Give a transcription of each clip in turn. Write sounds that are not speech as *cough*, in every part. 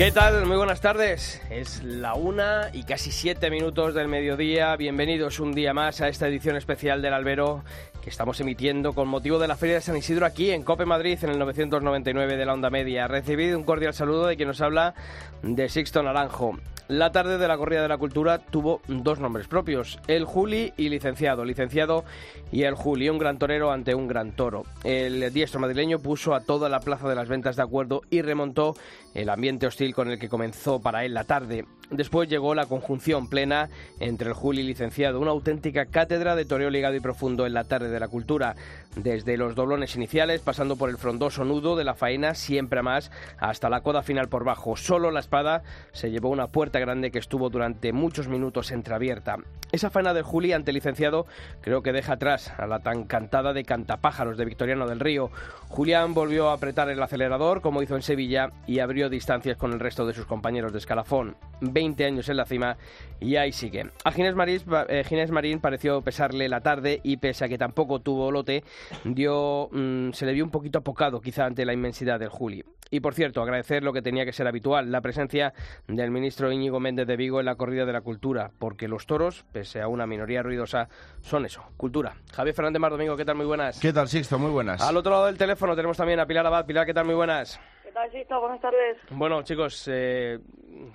¿Qué tal? Muy buenas tardes. Es la una y casi siete minutos del mediodía. Bienvenidos un día más a esta edición especial del Albero que estamos emitiendo con motivo de la Feria de San Isidro aquí en Cope Madrid en el 999 de la Onda Media. Recibido un cordial saludo de quien nos habla de Sixto Naranjo. La tarde de la Corrida de la Cultura tuvo dos nombres propios, el Juli y licenciado. Licenciado y el Juli, un gran torero ante un gran toro. El diestro madrileño puso a toda la plaza de las ventas de acuerdo y remontó el ambiente hostil con el que comenzó para él la tarde. Después llegó la conjunción plena entre el Juli licenciado, una auténtica cátedra de toreo ligado y profundo en la tarde de la cultura, desde los doblones iniciales, pasando por el frondoso nudo de la faena, siempre a más, hasta la coda final por bajo. Solo la espada se llevó una puerta grande que estuvo durante muchos minutos entreabierta. Esa faena del Juli ante licenciado creo que deja atrás a la tan cantada de cantapájaros de Victoriano del Río. Julián volvió a apretar el acelerador, como hizo en Sevilla, y abrió distancias con el resto de sus compañeros de escalafón. 20 años en la cima y ahí sigue. A Ginés Marín, eh, Ginés Marín pareció pesarle la tarde y pese a que tampoco tuvo lote, dio, mm, se le vio un poquito apocado quizá ante la inmensidad del Juli. Y por cierto, agradecer lo que tenía que ser habitual, la presencia del ministro Íñigo Méndez de Vigo en la corrida de la cultura, porque los toros, pese a una minoría ruidosa, son eso, cultura. Javier Fernández Mar Domingo, ¿qué tal? Muy buenas. ¿Qué tal, Sixto? Muy buenas. Al otro lado del teléfono tenemos también a Pilar Abad. Pilar, ¿qué tal? Muy buenas. ¿Qué tal, Sixto? Buenas tardes. Bueno, chicos, eh,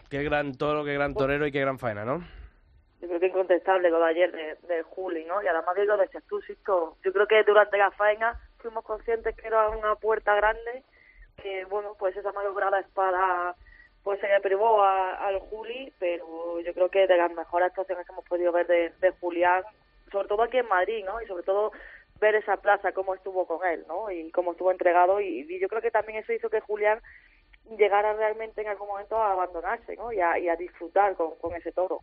qué gran toro, qué gran torero y qué gran faena, ¿no? Yo creo que incontestable lo de ayer de, de Juli, ¿no? Y además digo de tú, Sixto. Yo creo que durante la faena fuimos conscientes que era una puerta grande que bueno pues esa malograda espada pues se le privó al Juli pero yo creo que de las mejores actuaciones que hemos podido ver de, de Julián sobre todo aquí en Madrid no y sobre todo ver esa plaza cómo estuvo con él no y cómo estuvo entregado. Y, yo creo que también eso hizo que Julián llegara realmente en algún momento a abandonarse ¿no? y, a, y a disfrutar con, ese toro.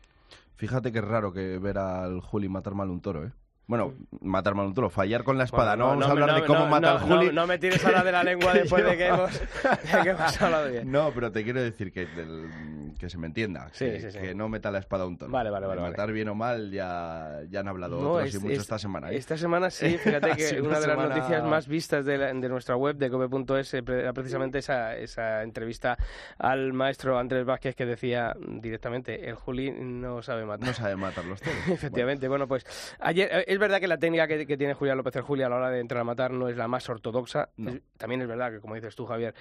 Fíjate que es raro que ver al Juli matar mal un toro eh bueno, matar mal un toro, fallar con la espada. no, vamos a hablar de cómo mata al Juli. No, me tires ahora de la *laughs* lengua después de que, hemos, *laughs* de que hemos hablado bien. No, pero te quiero decir que, que se me entienda. que, no meta la espada a un toro. Vale, vale, vale. matar bien o mal ya, ya han hablado otros y mucho esta semana. ¿eh? Esta semana sí, *laughs* fíjate que una, de las noticias más vistas de, de nuestra web, de cope.es, era precisamente esa, esa entrevista al maestro Andrés Vázquez que decía directamente, el Juli no sabe matar. No sabe matar los toros. Efectivamente, bueno. pues ayer es verdad que la técnica que, tiene Julián López el Juli a la hora de entrar a matar no es la más ortodoxa. también es verdad que, como dices tú, Javier,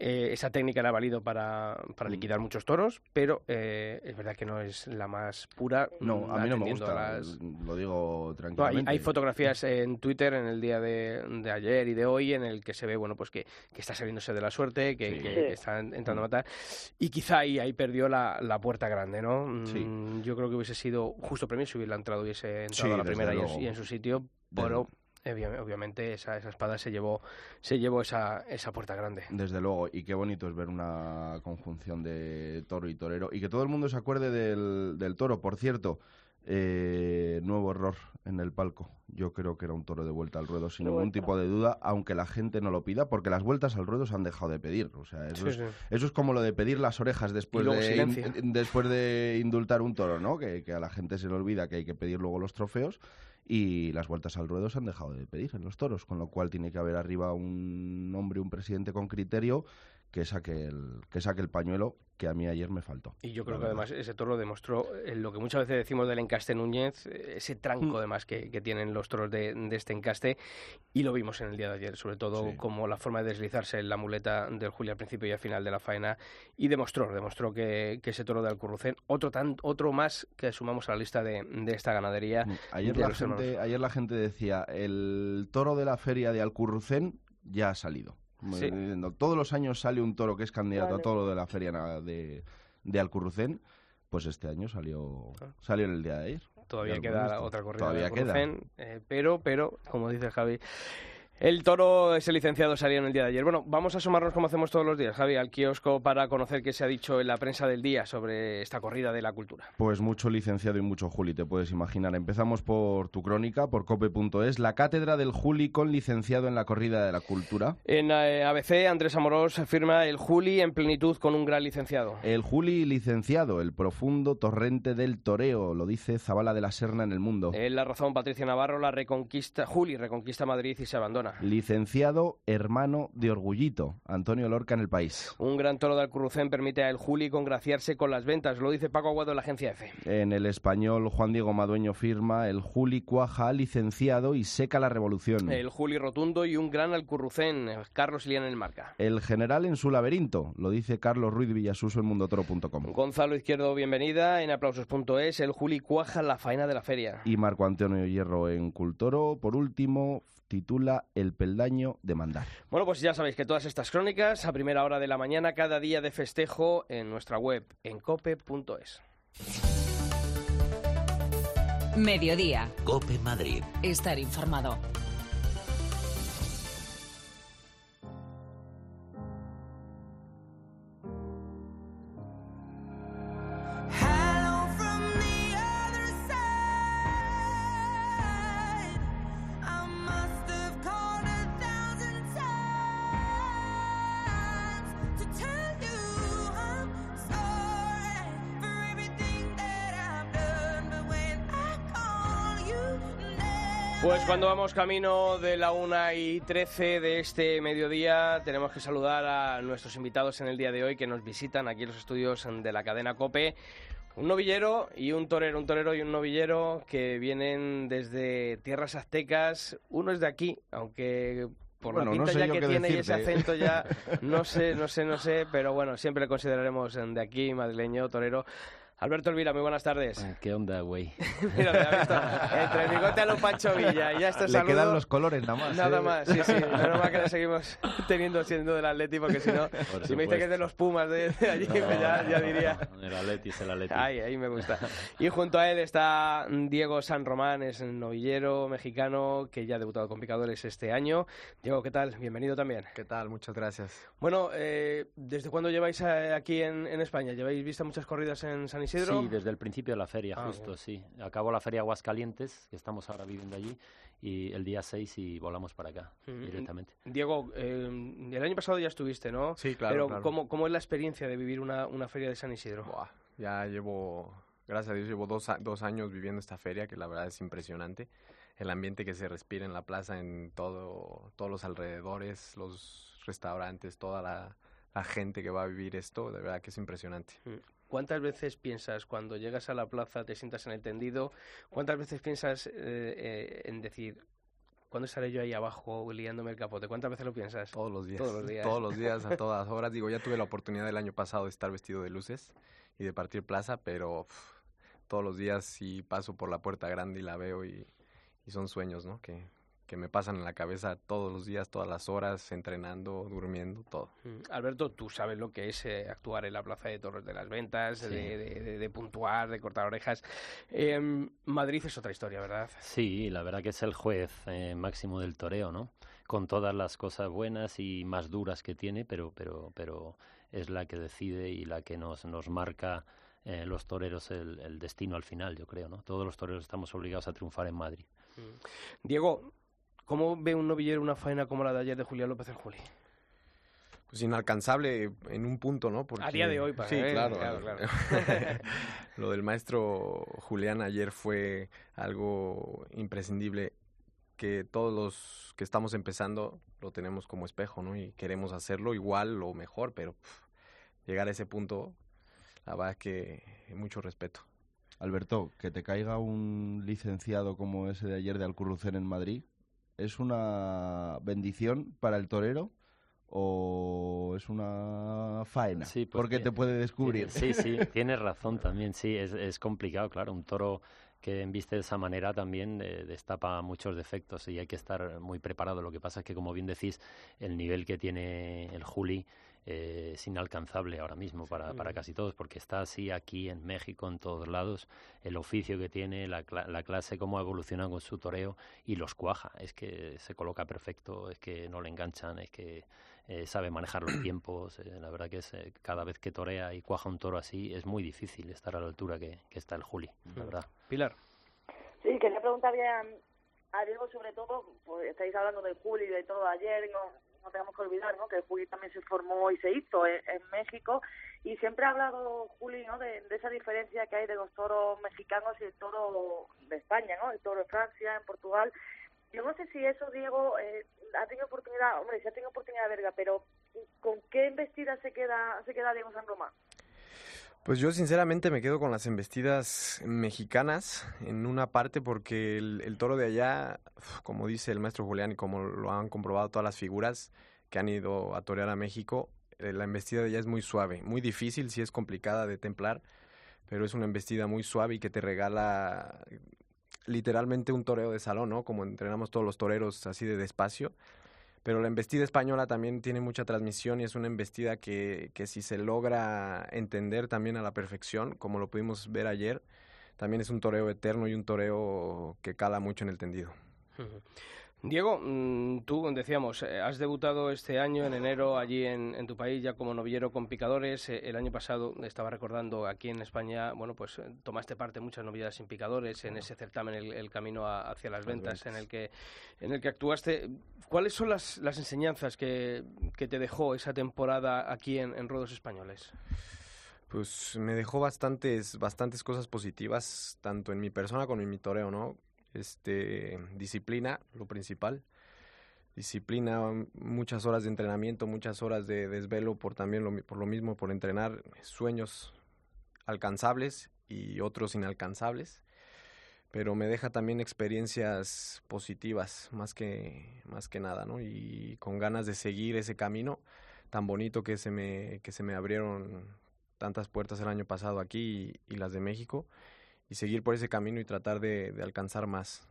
eh, esa técnica le ha valido para, para mm. liquidar muchos toros, pero eh, es verdad que no es la más pura. No, a mí no me gusta, lo digo tranquilamente. hay, fotografías en Twitter en el día de, de, ayer y de hoy en el que se ve bueno pues que, que está saliéndose de la suerte, que, está entrando a matar, y quizá ahí, ahí perdió la, la puerta grande, ¿no? Mm, yo creo que hubiese sido justo premio si hubiera entrado, hubiese entrado a la primera y en, su sitio, pero obviamente esa, esa espada se llevó, se llevó esa, esa puerta grande. Desde luego, y qué bonito es ver una conjunción de toro y torero, y que todo el mundo se acuerde del, del toro. Por cierto, eh, nuevo error en el palco. Yo creo que era un toro de vuelta al ruedo sin ningún tipo de duda, aunque la gente no lo pida, porque las vueltas al ruedo se han dejado de pedir. O sea, eso, es, eso es como lo de pedir las orejas después de, después de indultar un toro, ¿no? Que, que a la gente se le olvida que hay que pedir luego los trofeos y las vueltas al ruedo se han dejado de pedir en los toros, con lo cual tiene que haber arriba un hombre, un presidente con criterio que saque el, que saque el pañuelo que a mí ayer me faltó. Y yo creo que además ese toro demostró eh, lo que muchas veces decimos del encaste Núñez, eh, ese tranco mm. además que, que, tienen los toros de, este encaste, y lo vimos en el día de ayer, sobre todo como la forma de deslizarse en la muleta del Julio al principio y al final de la faena, y demostró, demostró que, ese toro de Alcurrucén, otro, tan, otro más que sumamos a la lista de, esta ganadería. Mm. Ayer, la gente, ayer la gente decía, el toro de la feria de Alcurrucén ya ha salido. Todos los años sale un toro que es candidato a todo lo de la feria de, de Alcurrucén. Pues este año salió, ah. salió en el día de ayer. Todavía queda otra corrida Todavía de Alcurrucén, eh, pero, pero, como dice Javi, El toro, ese licenciado, salió en el día de ayer. Bueno, vamos a asomarnos como hacemos todos los días, Javi, al kiosco para conocer qué se ha dicho en la prensa del día sobre esta corrida de la cultura. Pues mucho licenciado y mucho Juli, te puedes imaginar. Empezamos por tu crónica, por cope.es, la cátedra del Juli con licenciado en la corrida de la cultura. En eh, ABC, Andrés Amorós afirma el Juli en plenitud con un gran licenciado. El Juli licenciado, el profundo torrente del toreo, lo dice Zabala de la Serna en el mundo. En La Razón, Patricia Navarro, la reconquista, Juli reconquista Madrid y se abandona. Licenciado hermano de Orgullito, Antonio Lorca en el país. Un gran toro de Alcurrucén permite a el Juli congraciarse con las ventas, lo dice Paco Aguado en la agencia EFE. En el español, Juan Diego Madueño firma el Juli cuaja licenciado y seca la revolución. El Juli rotundo y un gran Alcurrucén, Carlos Ilián en el marca. El general en su laberinto, lo dice Carlos Ruiz Villasuso en mundotoro.com. Gonzalo Izquierdo, bienvenida en aplausos.es. El Juli cuaja la faena de la feria. Y Marco Antonio Hierro en Cultoro, por último, titula El peldaño de mandar. Bueno, pues ya sabéis que todas estas crónicas a primera hora de la mañana, cada día de festejo en nuestra web, en cope.es. Mediodía. Cope Madrid. Estar informado. Cuando vamos camino de la 1 y 13 de este mediodía, tenemos que saludar a nuestros invitados en el día de hoy que nos visitan aquí en los estudios de la cadena COPE. Un novillero y un torero, un torero y un novillero que vienen desde tierras aztecas. Uno es de aquí, aunque por Bueno, la no pinta sé ya que tiene y ese decirte. acento ya, *laughs* no sé, no sé, no sé, pero bueno, siempre le consideraremos de aquí, madrileño, torero. Alberto Elvira, muy buenas tardes. Ah, ¿Qué onda, güey? *laughs* Mira, ha visto entre el bigote a lo Pancho Villa y ya está Le saludo. quedan los colores nada más. Nada ¿eh? más, sí, sí. *laughs* Menos mal que le seguimos teniendo siendo del Atleti, porque si no, Por si me dice que es de los Pumas de, de allí, pues ya, ya diría. El Atleti es el Atleti. Ay, ahí me gusta. Y junto a él está Diego San Román, es el novillero mexicano que ya ha debutado con picadores este año. Diego, ¿qué tal? Bienvenido también. ¿Qué tal? Muchas gracias. Bueno, eh, ¿desde cuándo lleváis eh, aquí en, en España? ¿Lleváis visto muchas corridas en San Isidro? Sí, desde el principio de la feria, Ah, justo, bien. sí. Acabó la feria Aguascalientes, que estamos ahora viviendo allí, y el día 6 y volamos para acá Mm, directamente. Diego, eh, el año pasado ya estuviste, ¿no? Sí, claro, Pero claro. ¿cómo, ¿cómo es la experiencia de vivir una, una feria de San Isidro? Buah, ya llevo, gracias a Dios, llevo dos, dos años viviendo esta feria, que la verdad es impresionante. El ambiente que se respira en la plaza, en todo, todos los alrededores, los restaurantes, toda la, la gente que va a vivir esto, de verdad que es impresionante. ¿Cuántas veces piensas cuando llegas a la plaza, te sientas en el tendido, cuántas veces piensas eh, eh, en decir, ¿cuándo estaré yo ahí abajo liándome el capote? ¿Cuántas veces lo piensas? Todos los días. Todos los días. Todos los días, a *laughs* todas horas. Digo, ya tuve la oportunidad el año pasado de estar vestido de luces y de partir plaza, pero todos los días sí paso por la puerta grande y la veo y, y son sueños, ¿no? Que, que me pasan en la cabeza todos los días, todas las horas, entrenando, durmiendo, todo. Mm, Alberto, tú sabes lo que es eh, actuar en la plaza de Torres de las Ventas, Sí. de, de- de- de puntuar, de cortar orejas. Em, Madrid es otra historia, ¿verdad? Sí, la verdad que es el juez eh, máximo del toreo, ¿no? Con todas las cosas buenas y más duras que tiene, pero, pero, pero es la que decide y la que nos, nos marca eh, los toreros el, el destino al final, yo creo, ¿no? Todos los toreros estamos obligados a triunfar en Madrid. Diego, ¿cómo ve un novillero una faena como la de ayer de Julián López el Juli? Pues inalcanzable en un punto, ¿no? A día de hoy, para Sí, él, claro. claro, claro. *laughs* Lo del maestro Julián ayer fue algo imprescindible que todos los que estamos empezando lo tenemos como espejo, ¿no? Y queremos hacerlo igual o mejor, pero llegar a ese punto, la verdad que mucho respeto. Alberto, que te caiga un licenciado como ese de ayer de Alcurrucén en Madrid, ¿es una bendición para el torero o es una faena? Sí, pues Porque que- te puede descubrir. Sí, sí, *laughs* tienes razón también, sí, es, es complicado, claro, un toro que embiste de esa manera también eh, destapa muchos defectos y hay que estar muy preparado. Lo que pasa es que, como bien decís, el nivel que tiene el Juli eh, es inalcanzable ahora mismo para, para casi todos, porque está así aquí en México, en todos lados, el oficio que tiene, la, la clase, cómo ha evolucionado con su toreo y los cuaja. Es que se coloca perfecto, es que no le enganchan, es que eh, sabe manejar los tiempos. Eh, la verdad que es, eh, cada vez que torea y cuaja un toro así, es muy difícil estar a la altura que, está el Juli, la verdad. Pilar. Sí, quería preguntarle a, a Diego sobre todo, pues estáis hablando del Juli y de todo ayer, no, no tenemos que olvidar ¿no? que el Juli también se formó y se hizo en, México y siempre ha hablado Juli ¿no? De, esa diferencia que hay de los toros mexicanos y el toro de España, ¿no? el toro de Francia, en Portugal. Yo no sé si eso, Diego, eh, ha tenido oportunidad, hombre, si ha tenido oportunidad verga, pero ¿con qué embestida se queda, se queda Diego San Román? Pues yo sinceramente me quedo con las embestidas mexicanas en una parte porque el, toro de allá, como dice el maestro Julián y como lo han comprobado todas las figuras que han ido a torear a México, eh, la embestida de allá es muy suave, muy difícil, sí es complicada de templar, pero es una embestida muy suave y que te regala literalmente un toreo de salón, ¿no? Como entrenamos todos los toreros así de despacio pero la embestida española también tiene mucha transmisión y es una embestida que, que si se logra entender también a la perfección, como lo pudimos ver ayer, también es un toreo eterno y un toreo que cala mucho en el tendido. Diego, mm, tú decíamos, eh, has debutado este año en enero allí en, tu país ya como novillero con picadores. Eh, el año pasado estaba recordando aquí en España, bueno, pues eh, tomaste parte en muchas novilladas sin picadores en ese certamen el, camino hacia las ventas, en el que en el que actuaste. ¿Cuáles son las, las enseñanzas que, que, te dejó esa temporada aquí en, en Rodos Españoles? Pues me dejó bastantes bastantes cosas positivas tanto en mi persona como en mi toreo, ¿no? Este, disciplina, lo principal. Disciplina, muchas horas de entrenamiento, muchas horas de desvelo por también lo, por lo mismo, por entrenar sueños alcanzables y otros inalcanzables. Pero me deja también experiencias positivas, más que, más que nada, ¿no? Y con ganas de seguir ese camino tan bonito que se me, que se me abrieron tantas puertas el año pasado aquí y las de México y seguir por ese camino y tratar de, alcanzar más.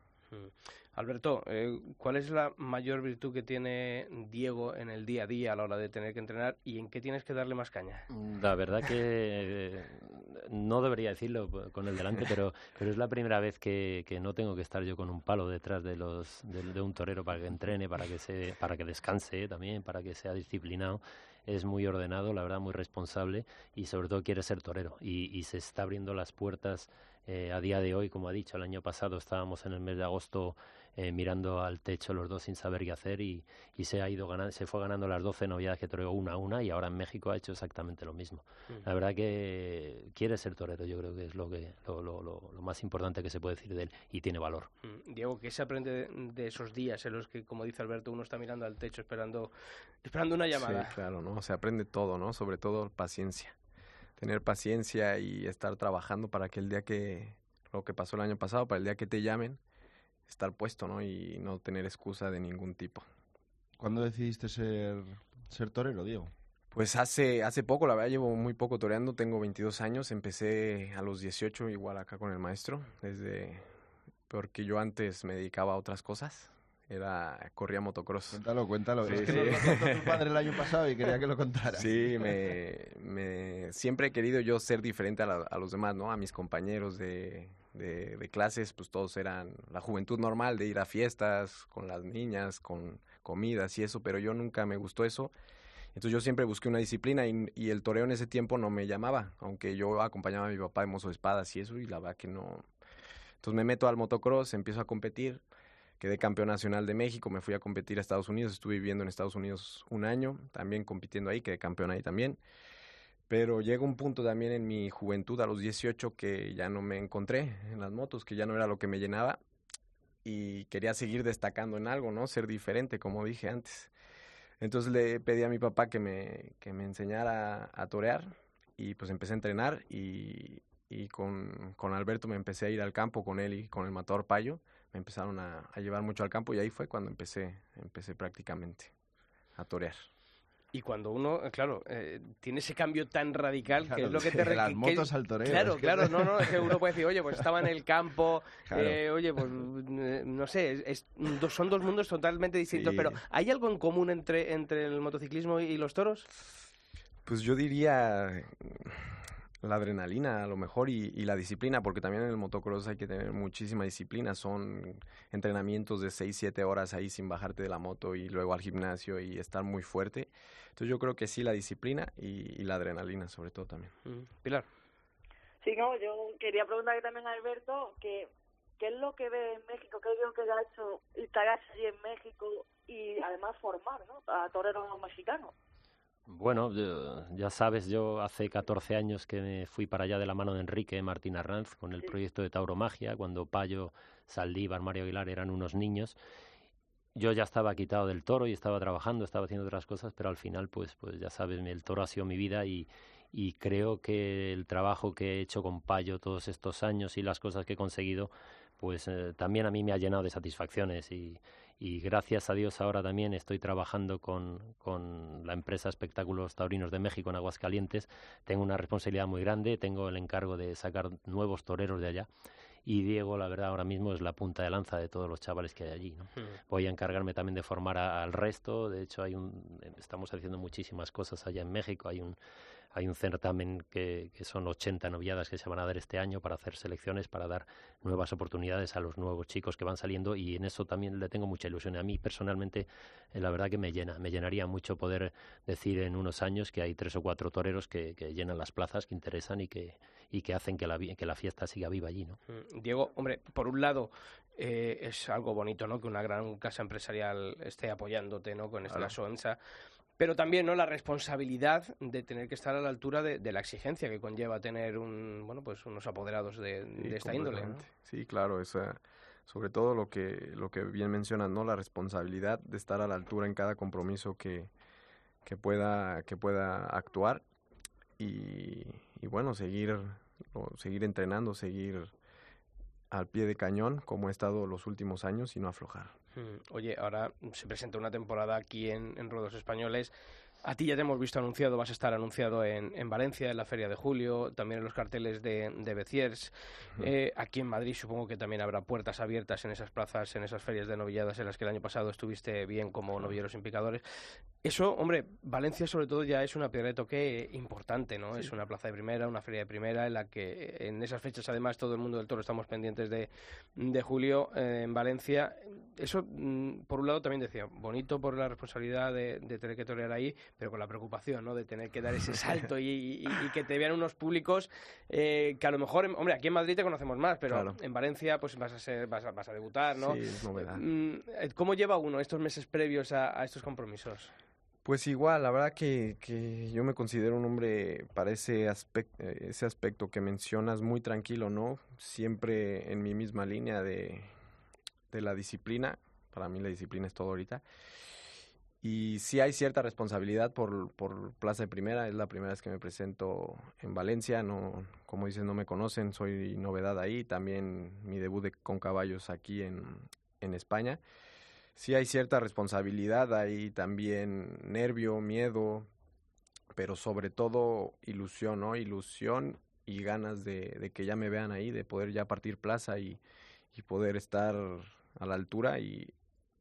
Alberto, eh, ¿cuál es la mayor virtud que tiene Diego en el día a día a la hora de tener que entrenar y en qué tienes que darle más caña? Mm, la verdad que eh, *laughs* no debería decirlo con el delante, pero, pero es la primera vez que, que no tengo que estar yo con un palo detrás de, los, de, un torero para que entrene, para que, se, para que descanse también, para que sea disciplinado es muy ordenado, la verdad, muy responsable y sobre todo quiere ser torero. Y, y se está abriendo las puertas eh, a día de hoy, como ha dicho, el año pasado estábamos en el mes de agosto eh, mirando al techo los dos sin saber qué hacer y, y se ha ido ganando, se fue ganando las 12 novedades que toreó una a una y ahora en México ha hecho exactamente lo mismo. Mm. La verdad que quiere ser torero, yo creo que es lo que lo, lo, lo, más importante que se puede decir de él y tiene valor. Mm. Diego, ¿qué se aprende de, esos días en los que, como dice Alberto, uno está mirando al techo esperando, esperando una llamada? Sí, claro, ¿no? Se aprende todo, ¿no? Sobre todo paciencia tener paciencia y estar trabajando para que el día que, lo que pasó el año pasado, para el día que te llamen, estar puesto, ¿no? Y no tener excusa de ningún tipo. ¿Cuándo decidiste ser, ser torero, Diego? Pues hace, hace poco, la verdad llevo muy poco toreando, tengo 22 años, empecé a los 18 igual acá con el maestro, desde porque yo antes me dedicaba a otras cosas, era corría motocross. Cuéntalo, cuéntalo. es que lo, contó tu padre el año *laughs* pasado y quería que lo contara. Sí, *laughs* me, me siempre he querido yo ser diferente a, a los demás, ¿no? A mis compañeros de, de, de, clases, pues todos eran la juventud normal de ir a fiestas con las niñas, con comidas y eso, pero yo nunca me gustó eso. Entonces yo siempre busqué una disciplina y, el toreo en ese tiempo no me llamaba, aunque yo acompañaba a mi papá en mozo de espadas y eso, y la verdad que no. Entonces me meto al motocross, empiezo a competir quedé campeón nacional de México, me fui a competir a Estados Unidos, estuve viviendo en Estados Unidos un año, también compitiendo ahí, quedé campeón ahí también. Pero llega un punto también en mi juventud, a los 18, que ya no me encontré en las motos, que ya no era lo que me llenaba y quería seguir destacando en algo, ¿no? Ser diferente, como dije antes. Entonces le pedí a mi papá que me, que me enseñara a torear y pues empecé a entrenar y, y con, con Alberto me empecé a ir al campo con él y con el matador Payo me empezaron a, llevar mucho al campo y ahí fue cuando empecé, empecé prácticamente a torear. Y cuando uno, eh, claro, eh, tiene ese cambio tan radical, que es lo que *laughs* te... De las motos al toreo. Claro, claro, no, no, es que uno puede decir, oye, pues estaba en el campo, eh, oye, pues no sé, es, son dos mundos totalmente distintos, pero ¿hay algo en común entre, entre el motociclismo y los toros? Pues yo diría la adrenalina a lo mejor y, y, la disciplina, porque también en el motocross hay que tener muchísima disciplina. Son entrenamientos de 6, 7 horas ahí sin bajarte de la moto y luego al gimnasio y estar muy fuerte. Entonces yo creo que sí la disciplina y, y la adrenalina sobre todo también. Mm. Pilar. Sí, no, yo quería preguntarle también a Alberto que qué es lo que ve en México, qué es lo que ha hecho instalarse allí en México y además formar ¿no? a toreros mexicanos. Bueno, ya sabes, yo hace 14 años que me fui para allá de la mano de Enrique Martín Arranz con el proyecto de Tauromagia, cuando Payo, Saldívar, Mario Aguilar eran unos niños. Yo ya estaba quitado del toro y estaba trabajando, estaba haciendo otras cosas, pero al final, pues, pues ya sabes, el toro ha sido mi vida y, y creo que el trabajo que he hecho con Payo todos estos años y las cosas que he conseguido, pues eh, también a mí me ha llenado de satisfacciones y, y gracias a Dios ahora también estoy trabajando con, con, la empresa Espectáculos Taurinos de México en Aguascalientes. Tengo una responsabilidad muy grande, tengo el encargo de sacar nuevos toreros de allá. Y Diego, la verdad, ahora mismo es la punta de lanza de todos los chavales que hay allí. ¿no? Voy a encargarme también de formar al resto. De hecho, hay un, estamos haciendo muchísimas cosas allá en México. Hay un hay un certamen que, que, son 80 noviadas que se van a dar este año para hacer selecciones, para dar nuevas oportunidades a los nuevos chicos que van saliendo y en eso también le tengo mucha ilusión. A mí personalmente, eh, la verdad que me llena, me llenaría mucho poder decir en unos años que hay tres o cuatro toreros que, que llenan las plazas, que interesan y que, y que hacen que la, que la fiesta siga viva allí. ¿no? Mm, Diego, hombre, por un lado, eh, es algo bonito, ¿no? Que una gran casa empresarial esté apoyándote, ¿no? Con esta claro. Pero también no la responsabilidad de tener que estar a la altura de, de, la exigencia que conlleva tener un bueno pues unos apoderados de, sí, de esta índole ¿no? sí claro esa sobre todo lo que lo que bien mencionas no la responsabilidad de estar a la altura en cada compromiso que que pueda que pueda actuar y, y bueno seguir seguir entrenando seguir al pie de cañón como he estado los últimos años y no aflojar Oye, ahora se presenta una temporada aquí en, en Rodos Españoles. A ti ya te hemos visto anunciado, vas a estar anunciado en, en Valencia, en la Feria de Julio, también en los carteles de, de Beciers. Uh -huh. eh, aquí en Madrid supongo que también habrá puertas abiertas en esas plazas, en esas ferias de novilladas en las que el año pasado estuviste bien como novilleros implicadores. Eso, hombre, Valencia sobre todo ya es una piedra de toque importante, ¿no? Sí. Es una plaza de primera, una feria de primera en la que en esas fechas además todo el mundo del toro estamos pendientes de, de julio eh, en Valencia. Eso, mm, por un lado, también decía, bonito por la responsabilidad de, de tener que torear ahí, pero con la preocupación, ¿no? De tener que dar ese *laughs* salto y, y, y que te vean unos públicos eh, que a lo mejor, hombre, aquí en Madrid te conocemos más, pero claro. en Valencia pues vas a ser, vas a, vas a debutar, ¿no? Sí, es novedad. Mm, ¿Cómo lleva uno estos meses previos a, a estos compromisos? Pues igual, la verdad que, que yo me considero un hombre para ese aspecto, ese aspecto que mencionas muy tranquilo, ¿no? Siempre en mi misma línea de, de la disciplina. Para mí la disciplina es todo ahorita. Y sí hay cierta responsabilidad por, por Plaza de Primera. Es la primera vez que me presento en Valencia. No, como dices, no me conocen. Soy novedad ahí. También mi debut de, con caballos aquí en, en España sí hay cierta responsabilidad, hay también nervio, miedo, pero sobre todo ilusión, ¿no? Ilusión y ganas de, de que ya me vean ahí, de poder ya partir plaza y, y poder estar a la altura y,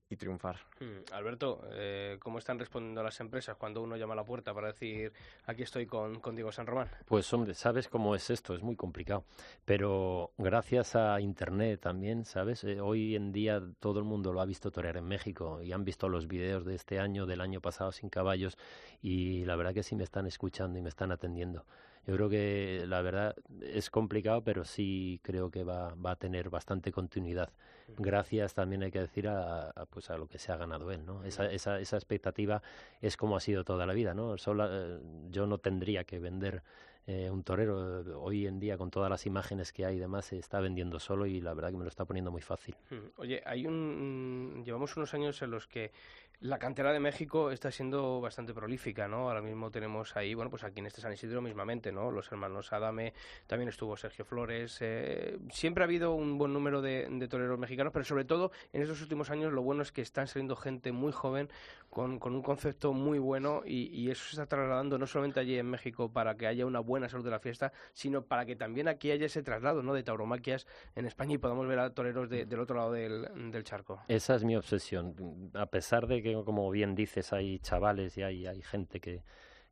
y triunfar. Hmm. Alberto, eh, ¿cómo están respondiendo las empresas cuando uno llama a la puerta para decir aquí estoy con, con Diego San Román? Pues hombre, sabes cómo es esto, es muy complicado. Pero gracias a Internet también, ¿sabes? Eh, hoy en día todo el mundo lo ha visto torear en México y han visto los videos de este año, del año pasado sin caballos y la verdad que sí me están escuchando y me están atendiendo. Yo creo que la verdad es complicado, pero sí creo que va, va a tener bastante continuidad. Gracias también hay que decir a, a, pues a lo que se ha ganado él, ¿no? Esa, esa, esa expectativa es como ha sido toda la vida, ¿no? Solo, eh, yo no tendría que vender eh, un torero hoy en día con todas las imágenes que hay y demás se está vendiendo solo y la verdad que me lo está poniendo muy fácil. Oye, hay un llevamos unos años en los que la cantera de México está siendo bastante prolífica, ¿no? Ahora mismo tenemos ahí, bueno, pues aquí en este San Isidro mismamente, ¿no? Los hermanos Adame, también estuvo Sergio Flores. Eh, siempre ha habido un buen número de, toreros mexicanos, pero sobre todo en estos últimos años lo bueno es que están saliendo gente muy joven con, un concepto muy bueno y, eso se está trasladando no solamente allí en México para que haya una buena salud de la fiesta, sino para que también aquí haya ese traslado, ¿no? De tauromaquias en España y podamos ver a toreros de, del otro lado del, del charco. Esa es mi obsesión. A pesar de que, como bien dices, hay chavales y hay, hay gente que,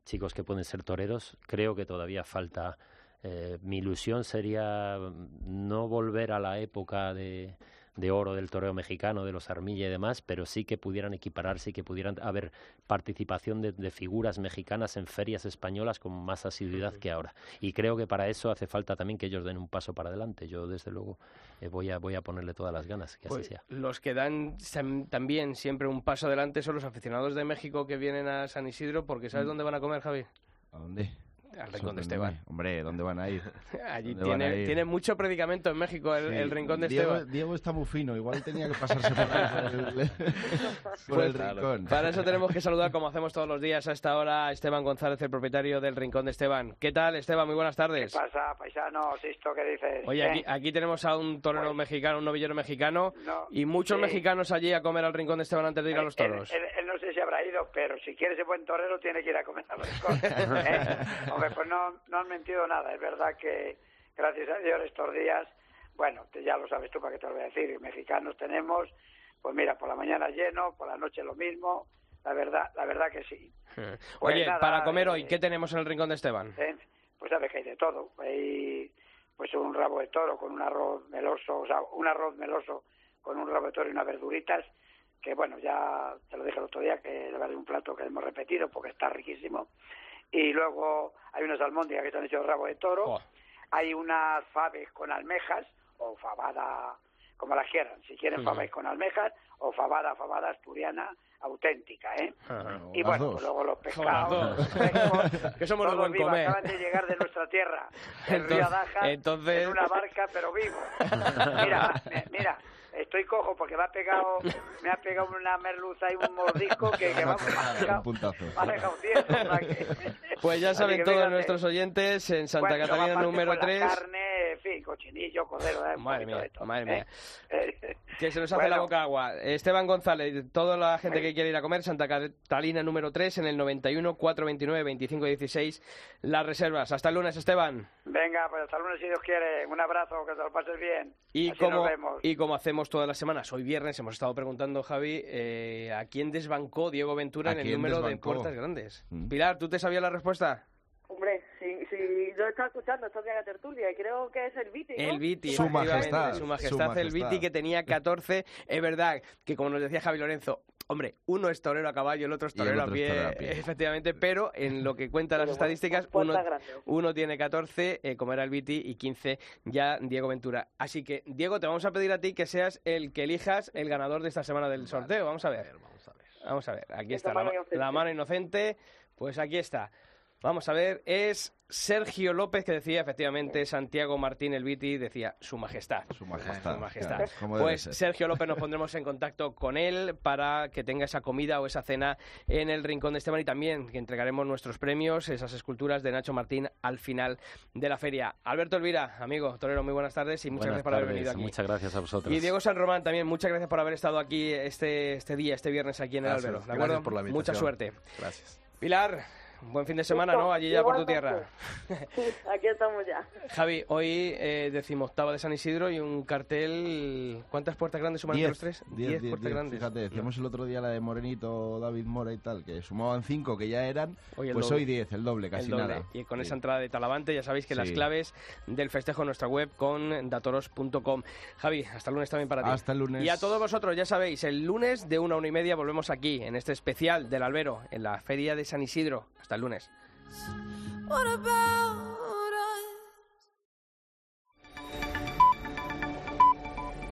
chicos que pueden ser toreros. Creo que todavía falta. Eh, mi ilusión sería no volver a la época de, de oro del toreo mexicano, de los Armilla y demás, pero sí que pudieran equipararse y que pudieran haber participación de, figuras mexicanas en ferias españolas con más asiduidad que ahora. Y creo que para eso hace falta también que ellos den un paso para adelante. Yo, desde luego, eh, voy, a, voy a ponerle todas las ganas, que así Pues, sea. Los que dan también siempre un paso adelante son los aficionados de México que vienen a San Isidro, porque ¿sabes Mm. dónde van a comer, Javi? ¿A dónde? Al Rincón de. Esteban. Hombre, ¿dónde van a ir? Allí ¿Dónde van a tiene, ir? tiene mucho predicamento en México el, Sí, el Rincón de Diego, Esteban. Diego está muy fino, igual tenía que pasarse por, el, *laughs* por el Pues, rincón. Para eso tenemos que saludar, como hacemos todos los días a esta hora, a Esteban González, el propietario del Rincón de Esteban. ¿Qué tal, Esteban? Muy buenas tardes. ¿Qué pasa, paisano? Sisto, ¿qué dices? Oye, ¿Eh? aquí, aquí tenemos a un torero Pues- mejicano, un novillero mexicano, No, y muchos sí. mexicanos allí a comer al Rincón de Esteban antes de ir a los Él- toros. Él, él- él no sé si habrá ido, pero si quiere ser buen torero tiene que ir a comer a los rincón. *laughs* ¿eh? Hombre, pues no, no han mentido nada. Es verdad que, gracias a Dios, estos días, bueno, ya lo sabes tú para qué te lo voy a decir, mexicanos tenemos, pues mira, por la mañana lleno, por la noche lo mismo, la verdad, la verdad que sí. *laughs* Oye, Pues nada, para comer eh, hoy, ¿qué tenemos en el Rincón de Esteban? ¿eh? Pues sabes que hay de todo. Hay pues un rabo de toro con un arroz meloso, o sea, un arroz meloso con un rabo de toro y unas verduritas, que bueno, ya te lo dije el otro día, que es un plato que hemos repetido porque está riquísimo. Y luego hay unas almóndigas que están hechas de rabo de toro, Oh, hay unas faves con almejas o fabada, como las quieran, si quieren Ujú. faves con almejas o fabada, fabada asturiana auténtica, ¿eh? ajá. Y bueno, dos. pues luego los pescados, dos. los *laughs* Que somos todos buen vivos, comer. acaban de llegar de nuestra tierra, el Entonces- río Adaja, entonces- en una barca, pero vivo. *laughs* Mira, mira, estoy cojo porque me ha pegado, me ha pegado una merluza y un mordisco que, que vamos, me ha Un dejado, puntazo. me ha dejado tieso, o sea que- *laughs* Pues ya saben todos fíjate. nuestros oyentes, en Santa Bueno, Catalina número pues, la 3, carne, en fin, cochinillo, cordero, ¿eh? Madre mía, de todo, madre ¿eh? mía. *laughs* Que se nos hace la boca agua. Esteban González, toda la gente que quiere ir a comer, Santa Catalina número 3, en el 91 429 25 16, las reservas. Hasta el lunes, Esteban. Venga, pues hasta el lunes si Dios quiere. Un abrazo, que te lo pases bien. Y Así como, nos vemos. y como hacemos todas las semanas, hoy viernes hemos estado preguntando, Javi, eh, ¿a quién desbancó Diego Ventura ¿A en el número de puertas grandes? Mm. Pilar, ¿tú te sabías la respuesta? Yo estaba escuchando estos días de tertulia y creo que es el Viti, ¿no? El Viti, Su efectivamente, majestad, su su majestad, el. Viti que tenía 14. Es verdad que, como nos decía Javi Lorenzo, hombre, uno es torero a caballo, el otro es torero, a, es pie, torero a pie. *laughs* efectivamente, pero en lo que cuentan las estadísticas, uno, tiene 14, eh, como era el Viti, y 15 ya Diego Ventura. Así que, Diego, te vamos a pedir a ti que seas el que elijas el ganador de esta semana del sorteo. Vamos a ver. Vamos a ver, aquí Esta está la, mano la mano inocente. Pues aquí está. Vamos a ver, es Sergio López que decía efectivamente Santiago Martín el Viti, decía Su Majestad. Su majestad. Su Majestad. claro, Pues ser. Sergio López nos pondremos en contacto con él para que tenga esa comida o esa cena en el Rincón de Esteban y también que entregaremos nuestros premios, esas esculturas de Nacho Martín al final de la feria. Alberto Elvira, amigo, torero, muy buenas tardes y muchas Buenas gracias por haber venido aquí. Muchas gracias a vosotros. Y Diego San Román también, muchas gracias por haber estado aquí este, este día, este viernes aquí en el Gracias, Albero. ¿De acuerdo? por la Mucha suerte. Gracias. Pilar, buen fin de semana, ¿no? Allí ya por tu tierra. Sí, *laughs* aquí estamos ya. Javi, hoy eh, decimoctava de San Isidro y un cartel. ¿Cuántas puertas grandes suman entre los Diez, tres? diez, diez, puertas diez. grandes. Fíjate, decíamos el otro día la de Morenito, David Mora y tal, que sumaban cinco que ya eran, Hoy pues doble. hoy diez, el doble, casi El doble. nada. Y con Sí. esa entrada de Talavante ya sabéis que las Sí. claves del festejo en nuestra web con datoros.com. Javi, hasta el lunes también para ti. Hasta el lunes. Y a todos vosotros, ya sabéis, el lunes de una a una y media volvemos aquí, en este especial del Albero, en la Feria de San Isidro. Hasta el lunes.